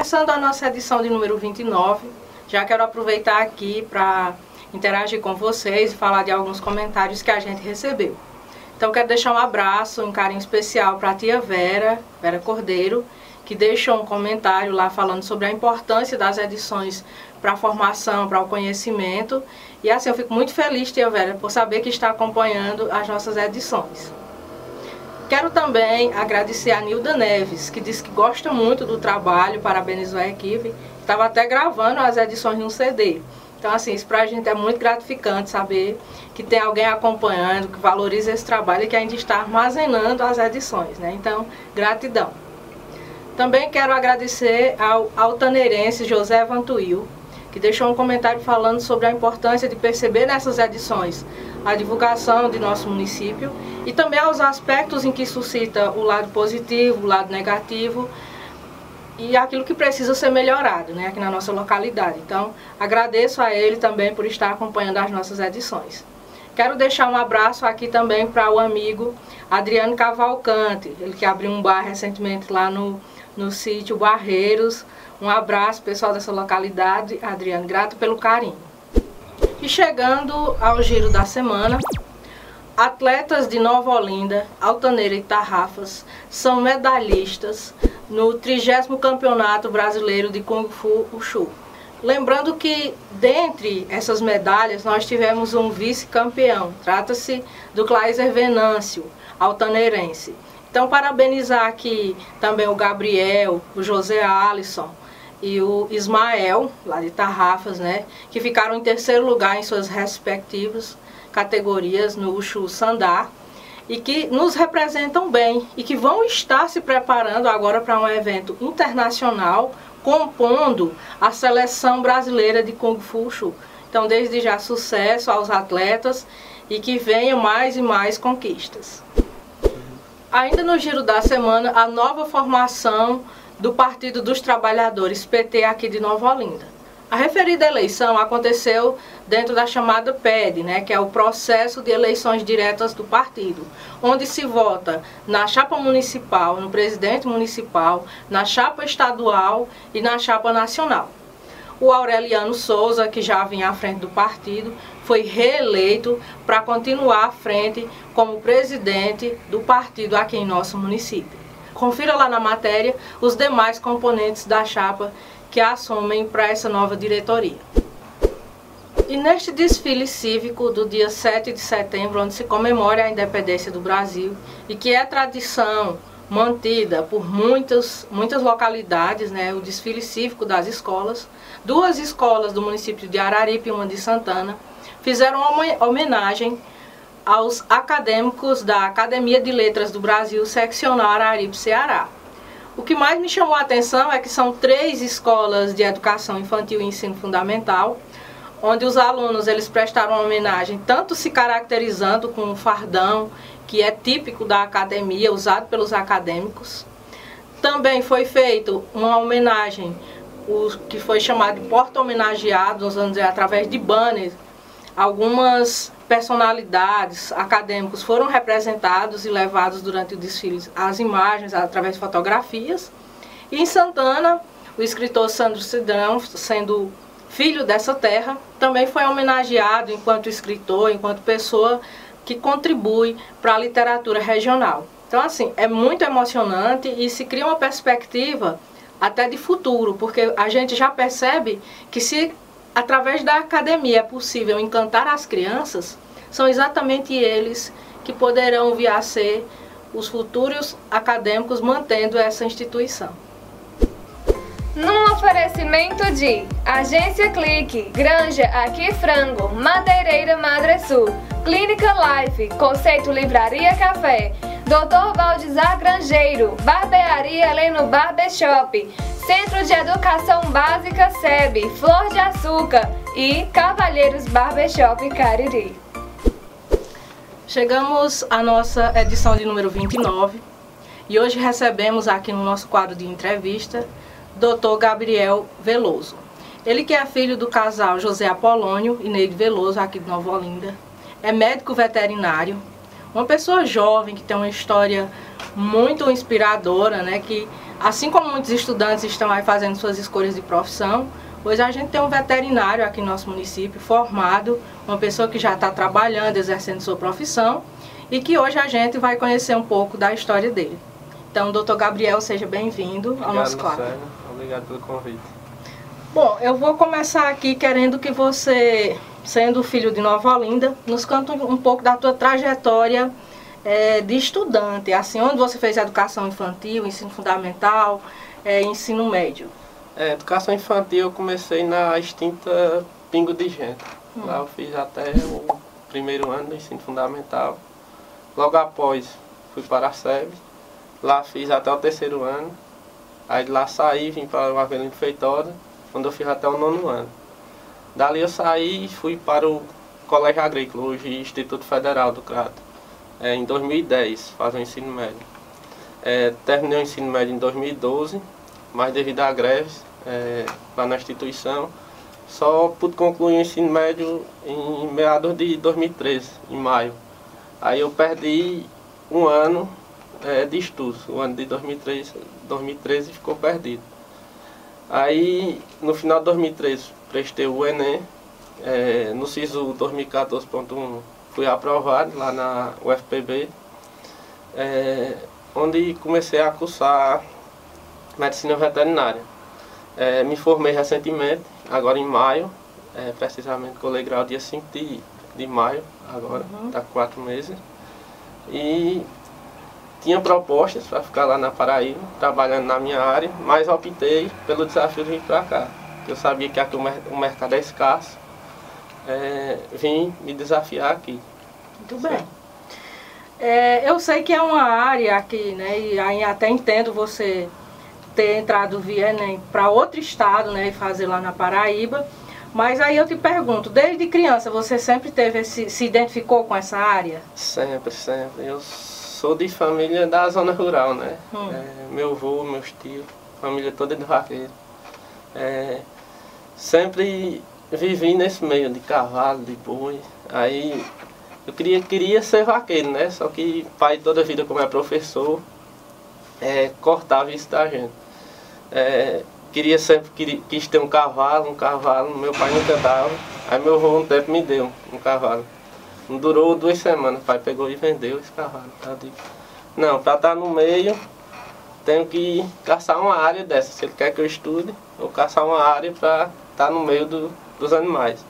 começando a nossa edição de número 29, já quero aproveitar aqui para interagir com vocês e falar de alguns comentários que a gente recebeu. Então quero deixar um abraço, um carinho especial para a tia Vera, Vera Cordeiro, que deixou um comentário lá falando sobre a importância das edições para a formação, para o conhecimento. E assim, eu fico muito feliz, tia Vera, por saber que está acompanhando as nossas edições. Quero também agradecer a Nilda Neves, que disse que gosta muito do trabalho, parabenizou a equipe. Estava até gravando as edições no CD. Então, assim, isso para a gente é muito gratificante saber que tem alguém acompanhando, que valoriza esse trabalho e que ainda está armazenando as edições, né? Então, gratidão. Também quero agradecer ao altaneirense José Vantuil, que deixou um comentário falando sobre a importância de perceber nessas edições a divulgação de nosso município e também aos aspectos em que suscita o lado positivo, o lado negativo e aquilo que precisa ser melhorado né, aqui na nossa localidade. Então, agradeço a ele também por estar acompanhando as nossas edições. Quero deixar um abraço aqui também para o amigo Adriano Cavalcante, ele que abriu um bar recentemente lá no, no sítio Barreiros. Um abraço, pessoal dessa localidade. Adriano, grato pelo carinho. E chegando ao giro da semana, atletas de Nova Olinda, Altaneira e Tarrafas são medalhistas no 30 Campeonato Brasileiro de Kung Fu Wushu. Lembrando que dentre essas medalhas nós tivemos um vice-campeão. Trata-se do Claiser Venâncio, altaneirense. Então parabenizar aqui também o Gabriel, o José Alisson e o Ismael, lá de Tarrafas, né, que ficaram em terceiro lugar em suas respectivas categorias no Wushu Sandá e que nos representam bem e que vão estar se preparando agora para um evento internacional compondo a seleção brasileira de Kung Fu Shu. Então, desde já, sucesso aos atletas e que venham mais e mais conquistas. Ainda no giro da semana, a nova formação do Partido dos Trabalhadores, PT, aqui de Nova Olinda. A referida eleição aconteceu dentro da chamada PED, né, que é o processo de eleições diretas do partido, onde se vota na chapa municipal, no presidente municipal, na chapa estadual e na chapa nacional. O Aureliano Souza, que já vinha à frente do partido, foi reeleito para continuar à frente como presidente do partido aqui em nosso município. Confira lá na matéria os demais componentes da chapa que assumem para essa nova diretoria. E neste desfile cívico do dia 7 de setembro, onde se comemora a independência do Brasil e que é tradição mantida por muitas, muitas localidades, né, o desfile cívico das escolas, duas escolas do município de Araripe e uma de Santana fizeram uma homenagem aos acadêmicos da Academia de Letras do Brasil, seccional Araripe, Ceará. O que mais me chamou a atenção é que são três escolas de educação infantil e ensino fundamental, onde os alunos eles prestaram uma homenagem tanto se caracterizando com o fardão, que é típico da academia, usado pelos acadêmicos. Também foi feito uma homenagem, o que foi chamado de porta-homenageado, vamos dizer, através de banners. Algumas personalidades acadêmicos foram representados e levados durante o desfile as imagens através de fotografias. E em Santana, o escritor Sandro Cidrão, sendo filho dessa terra, também foi homenageado enquanto escritor, enquanto pessoa que contribui para a literatura regional. Então, assim, é muito emocionante e se cria uma perspectiva até de futuro, porque a gente já percebe que se através da academia é possível encantar as crianças, são exatamente eles que poderão vir a ser os futuros acadêmicos mantendo essa instituição. Num oferecimento de Agência Clique, Granja Aqui Frango, Madeireira Madre Sul, Clínica Life, Conceito Livraria Café, Dr. Valdizar Grangeiro, Barbearia Leno Barbershop, Centro de Educação Básica SEB, Flor de Açúcar e Cavalheiros Barbershop Cariri. Chegamos à nossa edição de número 29 e hoje recebemos aqui no nosso quadro de entrevista Dr. Gabriel Veloso. Ele que é filho do casal José Apolônio e Neide Veloso, aqui de Nova Olinda. É médico veterinário, uma pessoa jovem que tem uma história muito inspiradora, né, que Assim como muitos estudantes estão aí fazendo suas escolhas de profissão, hoje a gente tem um veterinário aqui no nosso município formado, uma pessoa que já está trabalhando, exercendo sua profissão e que hoje a gente vai conhecer um pouco da história dele. Então, doutor Gabriel, seja bem-vindo ao nosso quadro. Obrigado pelo convite. Bom, eu vou começar aqui querendo que você, sendo filho de Nova Olinda, nos conte um pouco da tua trajetória é, de estudante, assim, onde você fez educação infantil, ensino fundamental, é, ensino médio? É, educação infantil eu comecei na extinta Pingo de Gente. Hum. Lá eu fiz até o primeiro ano do ensino fundamental. Logo após fui para a SEB. Lá fiz até o terceiro ano. Aí de lá saí, vim para o Avelino Feitosa, onde eu fiz até o nono ano. Dali eu saí e fui para o Colégio Agrícola, hoje Instituto Federal do Crato é, em 2010, fazer o ensino médio. É, terminei o ensino médio em 2012, mas devido a greves é, lá na instituição, só pude concluir o ensino médio em meados de 2013, em maio. Aí eu perdi um ano é, de estudos, o ano de 2013, 2013 ficou perdido. Aí no final de 2013 prestei o Enem, é, no SISU 2014.1 fui aprovado lá na UFPB, é, onde comecei a cursar medicina veterinária. É, me formei recentemente, agora em maio, precisamente colei grau dia 5 de, de maio, agora, uhum. tá quatro meses. E tinha propostas para ficar lá na Paraíba, trabalhando na minha área, mas optei pelo desafio de vir para cá. Eu sabia que aqui o mercado é escasso é, vim me desafiar aqui. Muito bem. É, eu sei que é uma área aqui, né, e aí até entendo você ter entrado via Enem para outro estado, né, e fazer lá na Paraíba, mas aí eu te pergunto, desde criança você sempre teve esse, se identificou com essa área? Sempre, sempre. Eu sou de família da zona rural, né, hum. é, meu avô, meus tios, família toda de vaqueiro. É, sempre vivi nesse meio de cavalo, de boi. Aí eu queria, queria ser vaqueiro, né? Só que pai toda a vida, como é professor, é, cortava isso da gente. É, queria sempre, queria, quis ter um cavalo, um cavalo, meu pai nunca dava. Aí meu avô um tempo me deu um cavalo. Não durou duas semanas, o pai pegou e vendeu esse cavalo. Digo, não, para estar tá no meio, tenho que caçar uma área dessa. Se ele quer que eu estude, vou caçar uma área para estar tá no meio do, dos animais.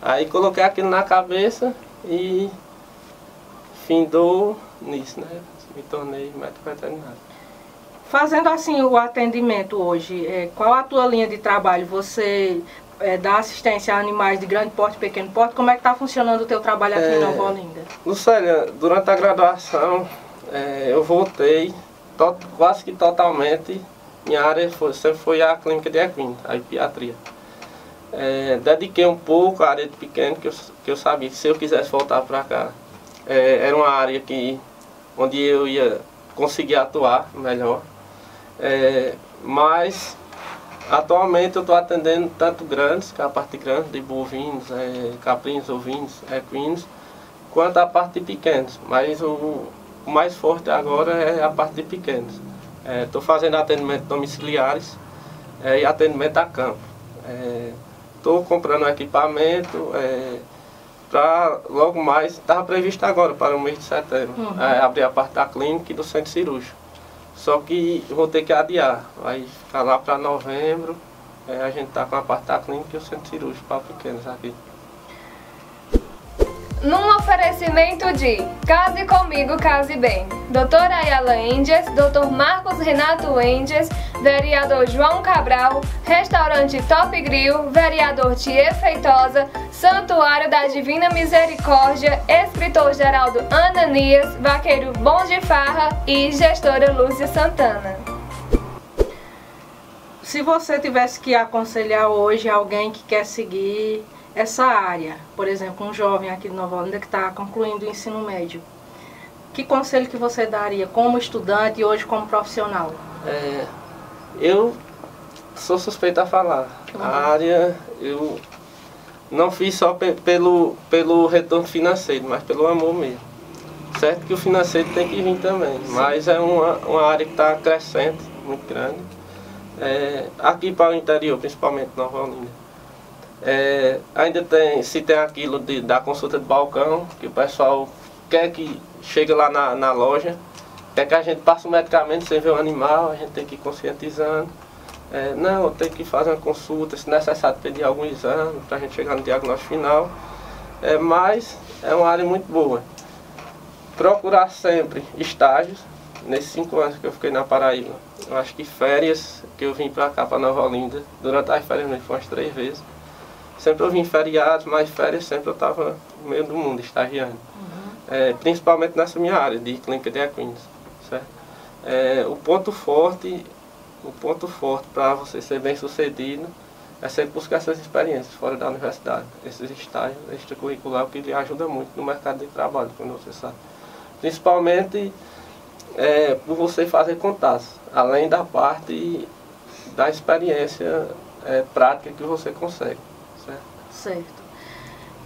Aí coloquei aquilo na cabeça e findou nisso, né? Me tornei médico veterinário. Fazendo assim o atendimento hoje, é, qual a tua linha de trabalho? Você é, dá assistência a animais de grande porte e pequeno porte? Como é que está funcionando o teu trabalho aqui é, em Nova Olinda? Lucélia, durante a graduação é, eu voltei to, quase que totalmente, minha área foi, sempre foi a clínica de equino, a epiatria é, dediquei um pouco à área de pequeno, que eu, que eu sabia que se eu quisesse voltar para cá, é, era uma área que, onde eu ia conseguir atuar melhor. É, mas atualmente eu estou atendendo tanto grandes, que é a parte grande de bovinos, é, caprinos, ovinos, equinos, quanto a parte de pequenos. Mas o, o mais forte agora é a parte de pequenos. Estou é, fazendo atendimento domiciliares é, e atendimento a campo. É, Estou comprando um equipamento é, para logo mais, estava previsto agora para o mês de setembro, uhum. é, abrir a parte da clínica e do centro cirúrgico. Só que vou ter que adiar, vai ficar lá para novembro, é, a gente está com a parte da clínica e o centro cirúrgico para pequenos aqui. Num oferecimento de Case Comigo, Case Bem, Doutora Ayala Endias, Doutor Marcos Renato Endias, Vereador João Cabral, Restaurante Top Grill, Vereador Tier Feitosa, Santuário da Divina Misericórdia, Escritor Geraldo Ananias, Vaqueiro Bom de Farra e Gestora Lúcia Santana. Se você tivesse que aconselhar hoje alguém que quer seguir essa área, por exemplo, um jovem aqui de Nova Olinda que está concluindo o ensino médio, que conselho que você daria como estudante e hoje como profissional? É, eu sou suspeito a falar. Uhum. A área eu não fiz só pe pelo, pelo retorno financeiro, mas pelo amor mesmo. Certo que o financeiro tem que vir também, Sim. mas é uma, uma área que está crescente muito grande. É, aqui para o interior, principalmente Nova Olinda. É, ainda tem, se tem aquilo de, da consulta de balcão, que o pessoal quer que chegue lá na, na loja, quer que a gente passe o medicamento sem ver o animal, a gente tem que ir conscientizando. É, não, tem que fazer uma consulta, se necessário pedir algum exame para a gente chegar no diagnóstico final. É, mas é uma área muito boa. Procurar sempre estágios, nesses cinco anos que eu fiquei na Paraíba. Eu acho que férias que eu vim para cá, para Nova Olinda, durante as férias foi umas três vezes. Sempre eu vim feriados, mas férias sempre eu estava no meio do mundo, estagiando. Uhum. É, principalmente nessa minha área de clínica de equinos. Certo? É, o ponto forte, o ponto forte para você ser bem sucedido é sempre buscar essas experiências fora da universidade. Esses estágios extracurricular que lhe ajuda muito no mercado de trabalho, quando você sabe. Principalmente é, por você fazer contatos, além da parte da experiência é, prática que você consegue. Certo.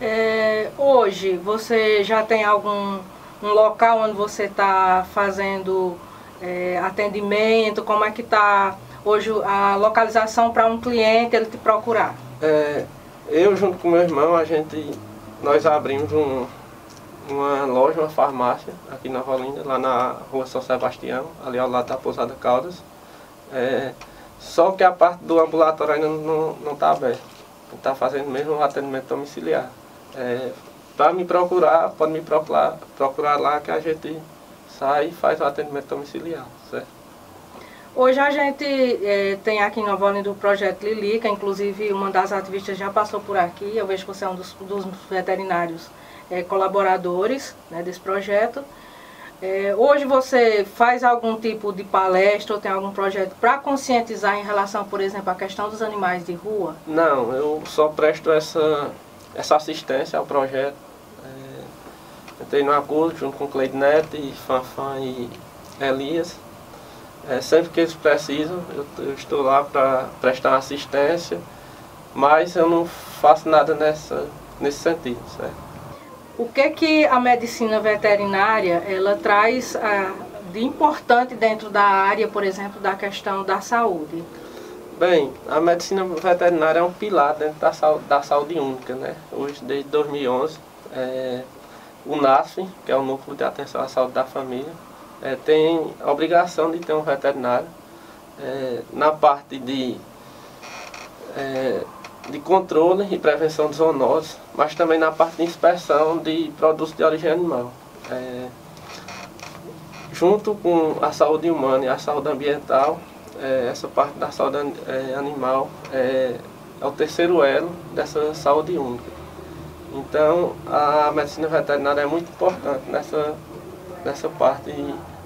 É, hoje você já tem algum um local onde você está fazendo é, atendimento? Como é que está hoje a localização para um cliente ele te procurar? É, eu junto com meu irmão, a gente, nós abrimos um, uma loja, uma farmácia aqui na Rolinda, lá na rua São Sebastião, ali ao lado da Pousada Caldas. É, só que a parte do ambulatório ainda não está aberta. Está fazendo mesmo o atendimento domiciliar. É, Para me procurar, pode me procurar, procurar lá que a gente sai e faz o atendimento domiciliar, certo? Hoje a gente é, tem aqui em Nova Olinda o projeto Lilica, inclusive uma das ativistas já passou por aqui, eu vejo que você é um dos, dos veterinários é, colaboradores né, desse projeto. É, hoje você faz algum tipo de palestra ou tem algum projeto para conscientizar em relação, por exemplo, à questão dos animais de rua? Não, eu só presto essa, essa assistência ao projeto. É, entrei no acordo junto com Cleide Neto, e Fanfan e Elias. É, sempre que eles precisam, eu, eu estou lá para prestar assistência, mas eu não faço nada nessa, nesse sentido, certo? O que que a medicina veterinária ela traz ah, de importante dentro da área, por exemplo, da questão da saúde? Bem, a medicina veterinária é um pilar dentro da saúde, da saúde única, né? Hoje, desde 2011, é, o NASF, que é o Núcleo de Atenção à Saúde da Família, é, tem a obrigação de ter um veterinário é, na parte de é, de controle e prevenção de zoonoses, mas também na parte de inspeção de produtos de origem animal. É, junto com a saúde humana e a saúde ambiental, é, essa parte da saúde é, animal é, é o terceiro elo dessa saúde única. Então, a medicina veterinária é muito importante nessa, nessa parte,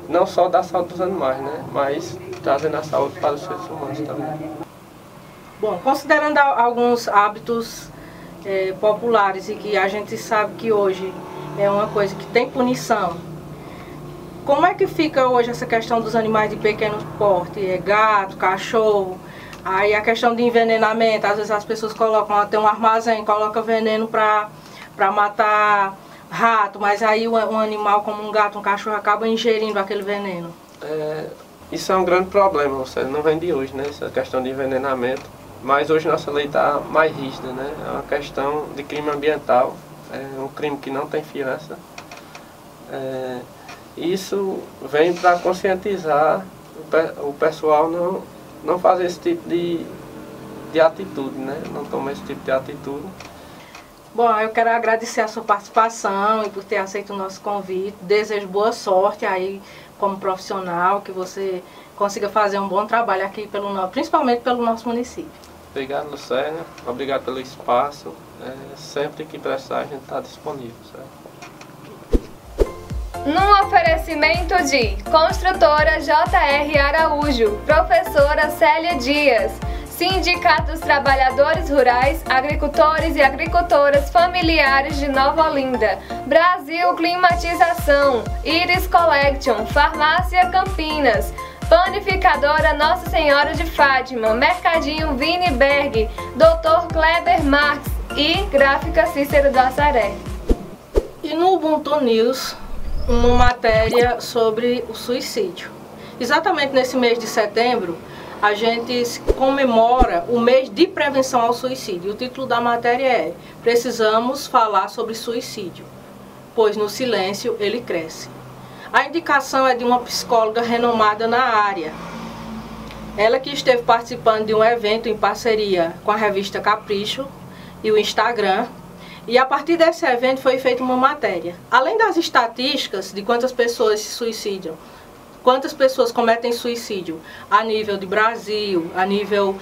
não só da saúde dos animais, né, mas trazendo a saúde para os seres humanos também. Bom, considerando alguns hábitos é, populares e que a gente sabe que hoje é uma coisa que tem punição, como é que fica hoje essa questão dos animais de pequeno porte? É gato, cachorro, aí a questão de envenenamento, às vezes as pessoas colocam até um armazém, colocam veneno para matar rato, mas aí um animal como um gato, um cachorro acaba ingerindo aquele veneno. É, isso é um grande problema, você não vem de hoje, né? Essa questão de envenenamento. Mas hoje nossa lei está mais rígida, né? É uma questão de crime ambiental, é um crime que não tem fiança. É, isso vem para conscientizar o, o, pessoal não, não fazer esse tipo de, de atitude, né? Não tomar esse tipo de atitude. Bom, eu quero agradecer a sua participação e por ter aceito o nosso convite. Desejo boa sorte aí como profissional, que você consiga fazer um bom trabalho aqui, pelo, principalmente pelo nosso município. Obrigado, Lucélia. Obrigado pelo espaço. É, sempre que precisar, a gente está disponível. Certo? Num oferecimento de Construtora J.R. Araújo, Professora Célia Dias, Sindicato dos Trabalhadores Rurais, Agricultores e Agricultoras Familiares de Nova Olinda, Brasil Climatização, Iris Collection, Farmácia Campinas, Panificadora Nossa Senhora de Fátima, Mercadinho Viniberg, Dr. Kleber Marx e Gráfica Cícero do Assaré. E no Ubuntu News, uma matéria sobre o suicídio. Exatamente nesse mês de setembro, a gente comemora o mês de prevenção ao suicídio. O título da matéria é Precisamos falar sobre suicídio, pois no silêncio ele cresce. A indicação é de uma psicóloga renomada na área. Ela que esteve participando de um evento em parceria com a revista Capricho e o Instagram. E a partir desse evento foi feita uma matéria. Além das estatísticas de quantas pessoas se suicidam, quantas pessoas cometem suicídio a nível de Brasil, a nível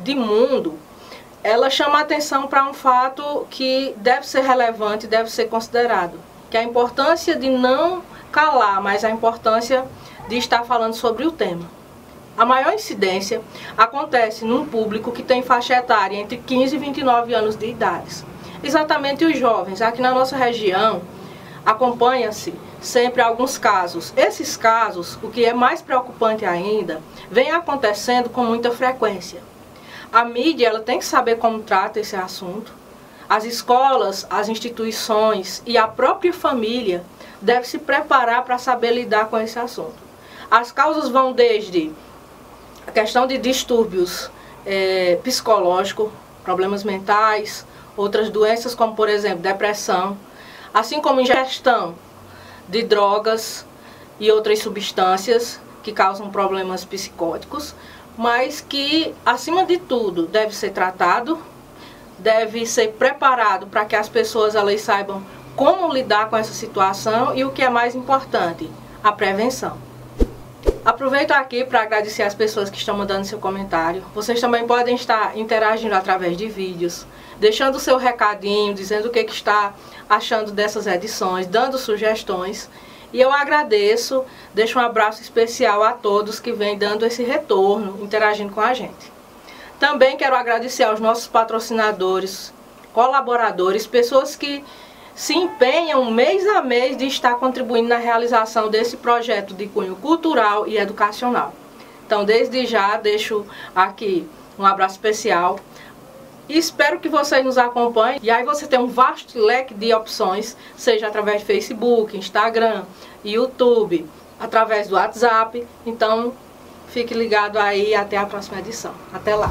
de mundo, ela chama a atenção para um fato que deve ser relevante, deve ser considerado, que é a importância de não calar, mas a importância de estar falando sobre o tema. A maior incidência acontece num público que tem faixa etária entre 15 e 29 anos de idade. Exatamente os jovens. Aqui na nossa região, acompanha-se sempre alguns casos. Esses casos, o que é mais preocupante ainda, vem acontecendo com muita frequência. A mídia ela tem que saber como trata esse assunto. As escolas, as instituições e a própria família deve se preparar para saber lidar com esse assunto. As causas vão desde a questão de distúrbios é, psicológicos, problemas mentais, outras doenças como, por exemplo, depressão, assim como ingestão de drogas e outras substâncias que causam problemas psicóticos, mas que, acima de tudo, deve ser tratado, deve ser preparado para que as pessoas elas saibam como lidar com essa situação e o que é mais importante, a prevenção. Aproveito aqui para agradecer as pessoas que estão mandando seu comentário. Vocês também podem estar interagindo através de vídeos, deixando seu recadinho, dizendo o que, que está achando dessas edições, dando sugestões. E eu agradeço, deixo um abraço especial a todos que vêm dando esse retorno, interagindo com a gente. Também quero agradecer aos nossos patrocinadores, colaboradores, pessoas que se empenham mês a mês de estar contribuindo na realização desse projeto de cunho cultural e educacional. Então, desde já, deixo aqui um abraço especial. Espero que vocês nos acompanhem. E aí você tem um vasto leque de opções, seja através de Facebook, Instagram, YouTube, através do WhatsApp. Então, fique ligado aí até a próxima edição. Até lá!